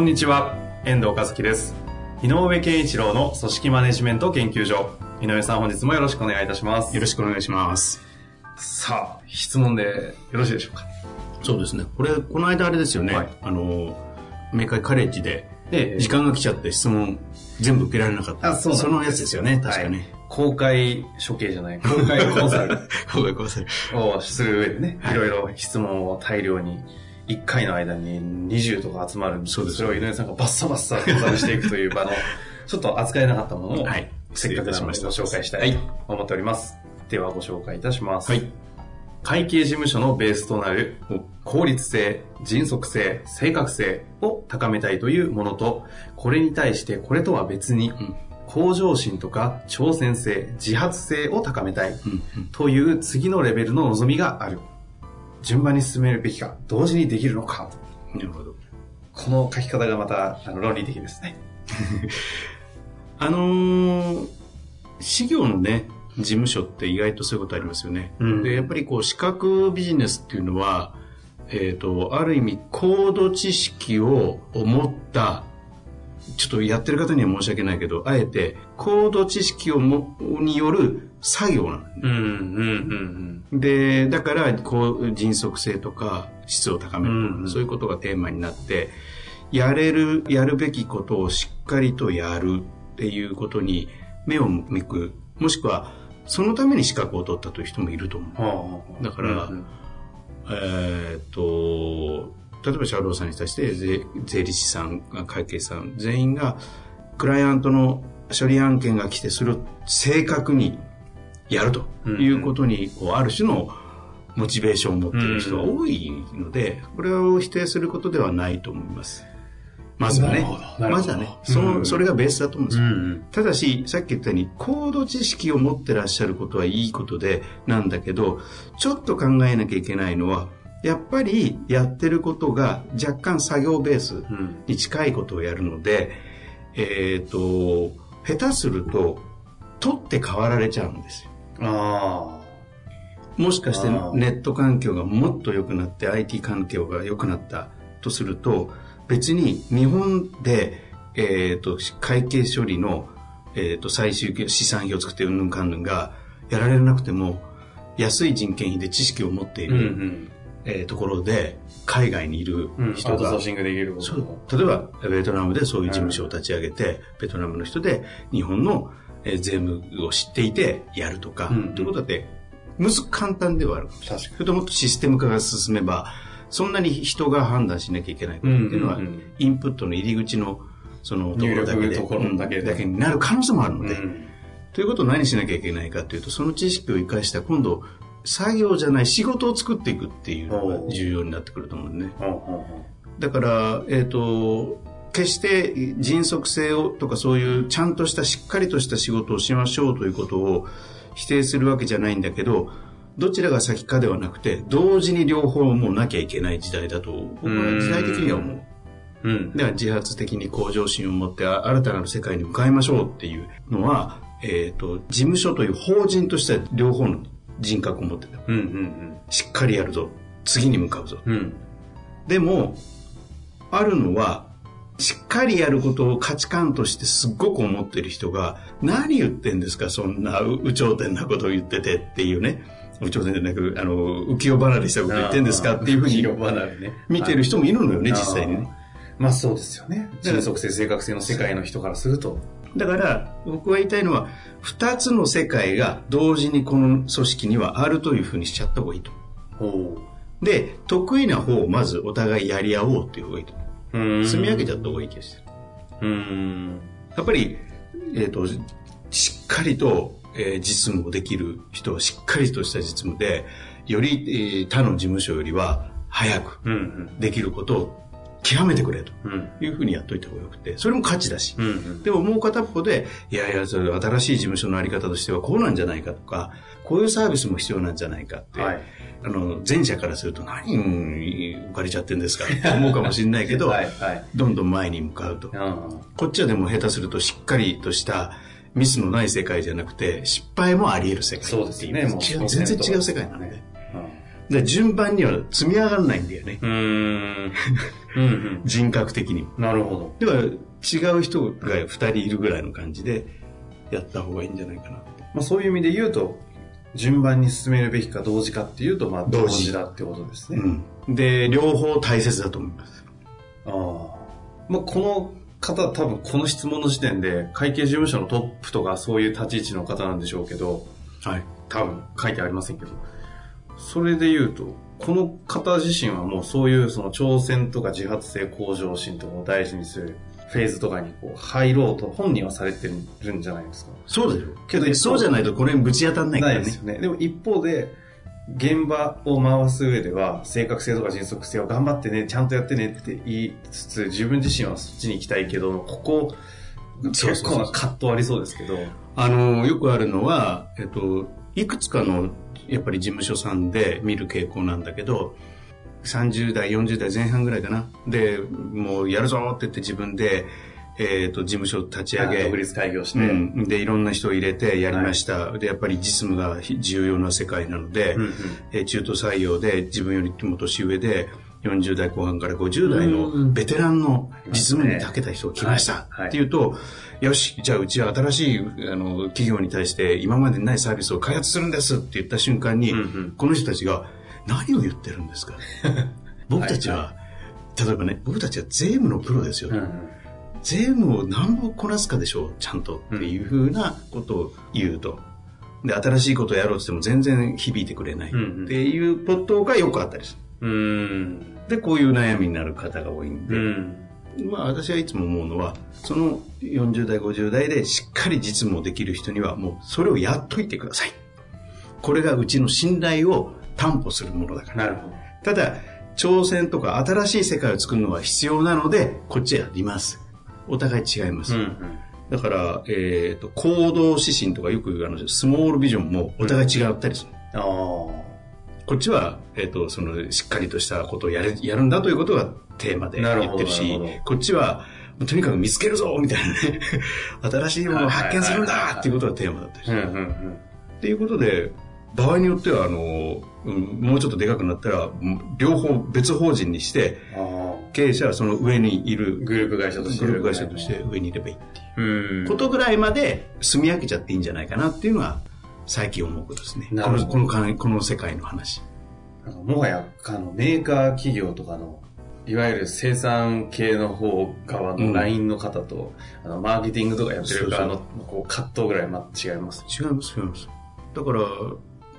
こんにちは、遠藤和樹です。井上健一郎の組織マネジメント研究所。井上さん、本日もよろしくお願いいたします。よろしくお願いします。さあ、質問でよろしいでしょうか？そうですね。これ、この間あれですよね。はいあの、明海カレッジで、ええ時間が来ちゃって質問全部受けられなかった。あそうなんですのやつですよね、確かね。公開処刑じゃない、公開コンサルごめんごめんなさい。をする上でね、はいいろいろ質問を大量に、1回の間に20とか集まるんそうですそれを井上さんがバッサバッサコンサルしていくという場の、ちょっと扱えなかったものを、はいせっかくなのでご紹介したいと思っております。ではご紹介いたします。はい。会計事務所のベースとなる効率性、迅速性、正確性を高めたいというものと、これに対してこれとは別に、ん向上心とか挑戦性、自発性を高めたいという次のレベルの望みがある。順番に進めるべきか、同時にできるのか。なるほど。この書き方がまたあの論理的ですね。あのー、事業のね、事務所って意外とそういうことありますよね。うんで、やっぱりこう、資格ビジネスっていうのは、えっ、と、ある意味、高度知識を持った、ちょっとやってる方には申し訳ないけど、あえて、高度知識をも、による作業なん、で、だから、こう、迅速性とか、質を高めるとか、うんうん。そういうことがテーマになって、やれる、やるべきことをしっかりとやるっていうことに目を向く、もしくは、そのために資格を取ったという人もいると思う。はあだからうんえーっと、例えば社労さんに対して税税理士さん、会計さん、全員が、クライアントの処理案件が来て、それを正確にやるということに、こうある種のモチベーションを持っている人が多いので、これを否定することではないと思います。まずはねまずはね。その、うんそれがベースだと思うんですよ。うんただし、さっき言ったように、高度知識を持ってらっしゃることはいいことで、なんだけど、ちょっと考えなきゃいけないのは、やっぱりやってることが若干作業ベースうんに近いことをやるので、えっ、と、下手すると、取って代わられちゃうんですよ。あもしかしてあー。ネット環境がもっと良くなって IT 環境が良くなったとすると、別に日本で、えっ、と、会計処理の、えっ、と、最終資産表を作ってうんぬんかんぬんがやられなくても、安い人件費で知識を持っていあ。うんうる、ん。えーところで、海外にいるうん、人がう。例えば、ベトナムでそういう事務所を立ち上げて、ベトナムの人で日本のえー税務を知っていてやるとか、うん。ということだって、むず簡単ではある。確かそれともっとシステム化が進めば、そんなに人が判断しなきゃいけないっていうのは、うんうんうん。インプットの入り口のそのところだけで、ところだけだけになる可能性もあるので、うん。ということを何しなきゃいけないかというと、その知識を生かした今度、作業じゃない仕事を作っていくっていうのが重要になってくると思うね。だから、えっ、と、決して迅速性をとかそういうちゃんとしたしっかりとした仕事をしましょうということを否定するわけじゃないんだけど、どちらが先かではなくて、同時に両方もうなきゃいけない時代だと、僕は時代的には思う。ううん。だから自発的に向上心を持ってあ新たなる世界に向かいましょうっていうのは、えっ、と、事務所という法人としては両方の人格を持ってた。うんうんしっかりやるぞ。次に向かうぞ。うん。うん。でも、あるのは、しっかりやることを価値観としてすっごく思ってる人が、何言ってんですか、そんなう有頂天なことを言っててっていうね。有頂天じゃなく、あの、浮世離れしたこと言ってんですかっていうふうに広離れね。見てる人もいるのよね、はい実際にね。まあそうですよね。迅速性、正確性の世界の人からすると。だから、僕が言いたいのは、二つの世界が同時にこの組織にはあるというふうにしちゃった方がいいと。ほで、得意な方をまずお互いやり合おうっていう方がいいと。積み上げちゃった方がいい気がしてる。うん。やっぱり、えっ、と、しっかりと、えー実務をできる人はしっかりとした実務で、より、えー他の事務所よりは、早く。できることを極めてくれとうん。いうふうにやっといた方がよくて、それも価値だし。うんうん。でももう片方で、いやいや、それ新しい事務所のあり方としてはこうなんじゃないかとか、こういうサービスも必要なんじゃないかって、はい。あの、前者からすると何浮かれちゃってんですかって思うかもしれないけど、はいはい。どんどん前に向かうと。うん。こっちはでも下手するとしっかりとしたミスのない世界じゃなくて、失敗もあり得る世界そうですねもう全然違う世界なので。ねで順番には積み上がらないんだよね。うん。うんうん。人格的にも。なるほだから違う人が二人いるぐらいの感じでやった方がいいんじゃないかな。ど。まあそういう意味で言うと、順番に進めるべきか同時かっていうと、まあ同時だってことですね。うん。で、両方大切だと思います。ああ。まあこの方多分この質問の時点で会計事務所のトップとかそういう立ち位置の方なんでしょうけど、はい。多分書いてありませんけど、それで言うと、この方自身はもうそういうその挑戦とか自発性向上心とかを大事にするフェーズとかにこう入ろうと本人はされてるんじゃないですか？そうだよ。けどでそうじゃないとこれにぶち当たんないからねないです。よね。でも一方で、現場を回す上では、正確性とか迅速性を頑張ってね、ちゃんとやってねって言いつつ、自分自身はそっちに行きたいけど、ここ、結構な葛藤ありそうですけど。あの、よくあるのは、えっと、いくつかの、やっぱり事務所さんで見る傾向なんだけど、30代、40代前半ぐらいかな。で、もうやるぞって言って自分で、えっと、事務所立ち上げ、独立開業して、うん、で、いろんな人を入れてやりました。で、やっぱり実務が重要な世界なので、うんうん。えー中途採用で自分よりも年上で、40代後半から50代うんのベテランの実務に長けた人が来ましたはいっていうと、よし、じゃあうちは新しいあの企業に対して今までにないサービスを開発するんですって言った瞬間に、うんうんこの人たちが何を言ってるんですか？僕たちは、例えばね、僕たちは税務のプロですよ。うんうん税務を何本こなすかでしょう、ちゃんとっていうふうなことを言うと。で、新しいことをやろうとしても全然響いてくれないうんうんっていうことがよくあったりすうーん。る。で、こういう悩みになる方が多いんで、うん。まあ私はいつも思うのは、その40代、50代でしっかり実務をできる人にはもうそれをやっといてください。これがうちの信頼を担保するものだから。なるほど。ただ、挑戦とか新しい世界を作るのは必要なので、こっちやります。お互い違います。うんうん。だから、えっ、と、行動指針とかよく言うあの、スモールビジョンもお互い違ったりする。ああ。こっちは、えっ、と、その、しっかりとしたことをやる、やるんだということがテーマで言ってるしこっちは、とにかく見つけるぞみたいなね、新しいものを発見するんだっていうことがテーマだったりする。うんうんうん。っていうことで、場合によっては、あの、うんもうちょっとでかくなったら、うん両方別法人にして、あ経営者はその上にいあ。るグループ会社として。グループ会社として上にいればいいっていううん。ことぐらいまで住み分けちゃっていいんじゃないかなっていうのは最近思うことですね。なるほどこのこのかこの世界の話。なんかもはや、あの、メーカー企業とかの、いわゆる生産系の方側のうん LINE の方と、あの、マーケティングとかやってる側のそ、こう、葛藤ぐらいま違います。違います、違います。だから、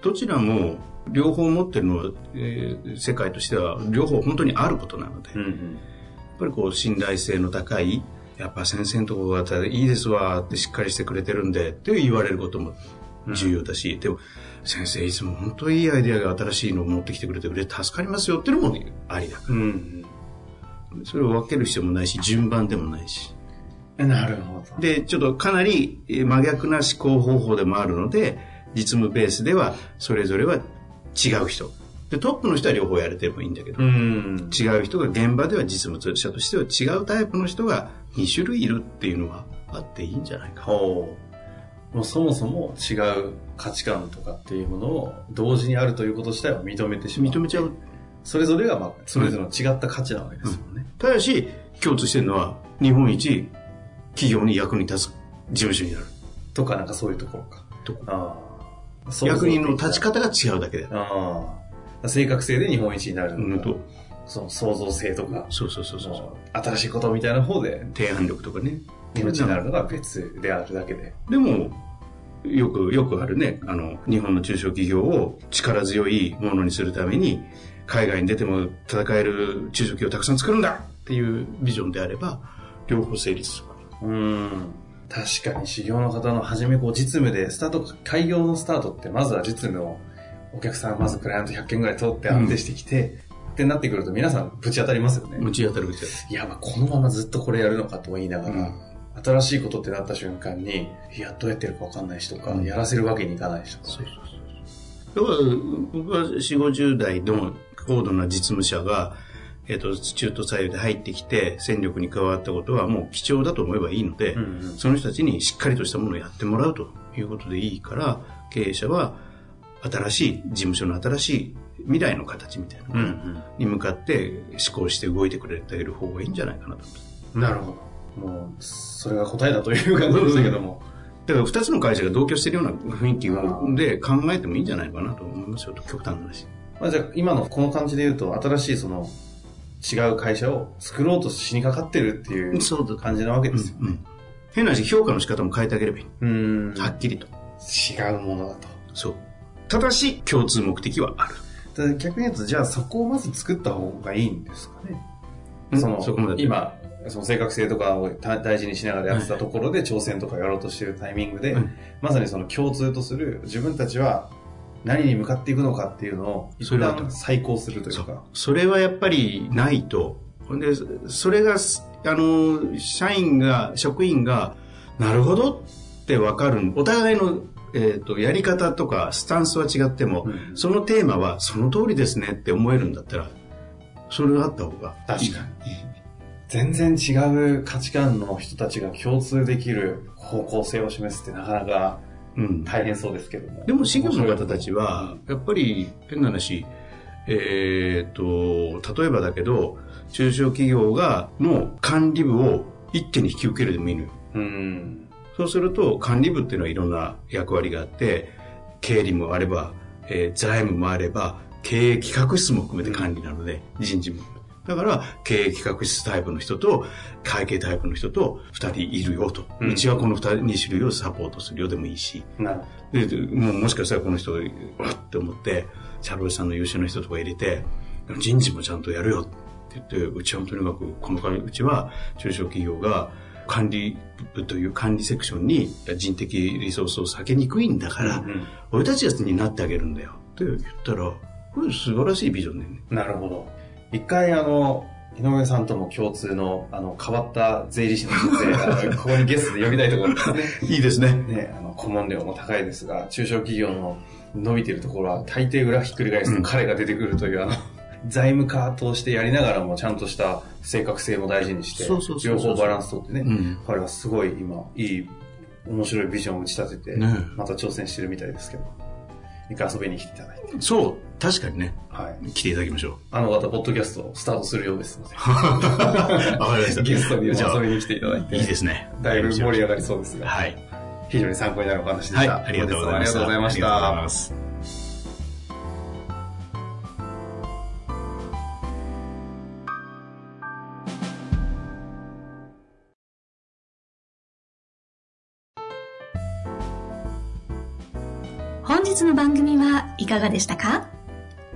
どちらも両方持ってるのは、えー世界としては両方本当にあることなので、やっうんぱりこう信頼性の高い、やっぱ先生のところがいいですわってしっかりしてくれてるんでって言われることも重要だし、でも先生いつも本当にいいアイデアが新しいのを持ってきてくれて助かりますよっていうのもありだ。うん。それを分ける必要もないし、順番でもないし。うん。なるほど。で、ちょっとかなりえー真逆な思考方法でもあるので、実務ベースではそれぞれは違う人。で、トップの人は両方やれてもいいんだけど、うん。違う人が現場では実務者としては違うタイプの人が2種類いるっていうのはあっていいんじゃないか。ほう。もうそもそも違う価値観とかっていうものを同時にあるということ自体を認めてしまう。認めちゃう。それぞれが、まあ、それぞれの違った価値なわけですもんね。ただし、共通してるのは日本一企業に役に立つ事務所になる。とか、なんかそういうところか。とこああ。役人の立ち方が違うだけで。ああ。正確性で日本一になるのか、うんと、その創造性とか、そうそうそうそう新しいことみたいな方で提案力とかね。日本一になるのが別であるだけで。でも、よく、よくあるね、あの、日本の中小企業を力強いものにするために、海外に出ても戦える中小企業をたくさん作るんだっていうビジョンであれば、両方成立する。うん。確かに修行の方の初めこう実務でスタート、開業のスタートってまずは実務をお客さんまずクライアント100件ぐらい通って安定してきて、ってなってくると皆さんぶち当たりますよね。持ち当たるぶち当たいや、まあこのままずっとこれやるのかと言いながる。ら、新しいことってなった瞬間に、いや、どうやってやるかわかんないしとか、うんやらせるわけにいかないしとか。そうそうそう。だから、僕は4、50代の高度な実務者が、えっ、と、中途採用で入ってきて、戦力に加わったことはもう貴重だと思えばいいので、うんうんその人たちにしっかりとしたものをやってもらうということでいいから、経営者は新しい、事務所の新しい未来の形みたいなのに向かって思考して動いてくれている方がいいんじゃないかなと。なるほど。もう、それが答えだという感じでしたけども。だから二つの会社が同居しているような雰囲気で考えてもいいんじゃないかなと思いますよ、極端な話。まあ、じゃあ、今のこの感じで言うと、新しいその、違う会社を作ろうとしにかかってるっていうそうだ感じなわけですよ。うんうん変な話、評価の仕方も変えてあげればいい。うん。はっきりと。違うものだと。そう。ただし、共通目的はある。逆に言うと、じゃあそこをまず作った方がいいんですかね。うんそのそこまで今、その正確性とかをた大事にしながらやってたところで挑戦とかやろうとしてるタイミングで、うんまさにその共通とする自分たちは何に向かっていくのかっていうのを一旦再考するというか。それはやっぱりないと。で、それが、すあの、社員が、職員が、なるほどってわかる。お互いの、えっ、と、やり方とか、スタンスは違っても、うんそのテーマは、その通りですねって思えるんだったら、それがあった方がいい。確か全然違う価値観の人たちが共通できる方向性を示すってなかなかうん。大変そうですけども。でも、事業の方たちは、やっぱり、変な話、えっ、と、例えばだけど、中小企業が、の管理部を一手に引き受けるでもいいのよ。うん。そうすると、管理部っていうのはいろんな役割があって、経理もあれば、えー財務もあれば、経営企画室も含めて管理なので、人事も。だから、経営企画室タイプの人と、会計タイプの人と二人いるよと。ううんちはこの二人、二種類をサポートするよでもいいし。で、でもうもしかしたらこの人、わって思って、チャロルさんの優秀な人とか入れて、人事もちゃんとやるよって言って、うちはとにかく、この会うちは中小企業が管理部という管理セクションに人的リソースを避けにくいんだから、うんうん俺たちになってあげるんだよって言ったら、これ素晴らしいビジョンだよね。ど。なるほど。一回あの、井上さんとも共通の、あの、変わった税理士の先生、ここにゲストで呼びたいところですね。いいですね。ね、あの、顧問料も高いですが、中小企業の伸びてるところは大抵裏ひっくり返すとうん彼が出てくるという、あの、財務課としてやりながらもちゃんとした正確性も大事にしてそうそう、そうそう両方バランス取ってね、うん。彼はすごい今、いい、面白いビジョンを打ち立てて、ねまた挑戦してるみたいですけど、一回遊びに来ていただいて、そう、確かにね、はい。来ていただきましょあの方、ポッドキャストスタートするようですので、う。わかりました。ゲストに遊びに来ていただいて、いいですね。だいぶ盛り上がりそうですが、はい。非常に参考になるお話ではい、した。ありがとうございました。ありがとうございましありがとうございた。ます。本日の番組はいかがでしたか？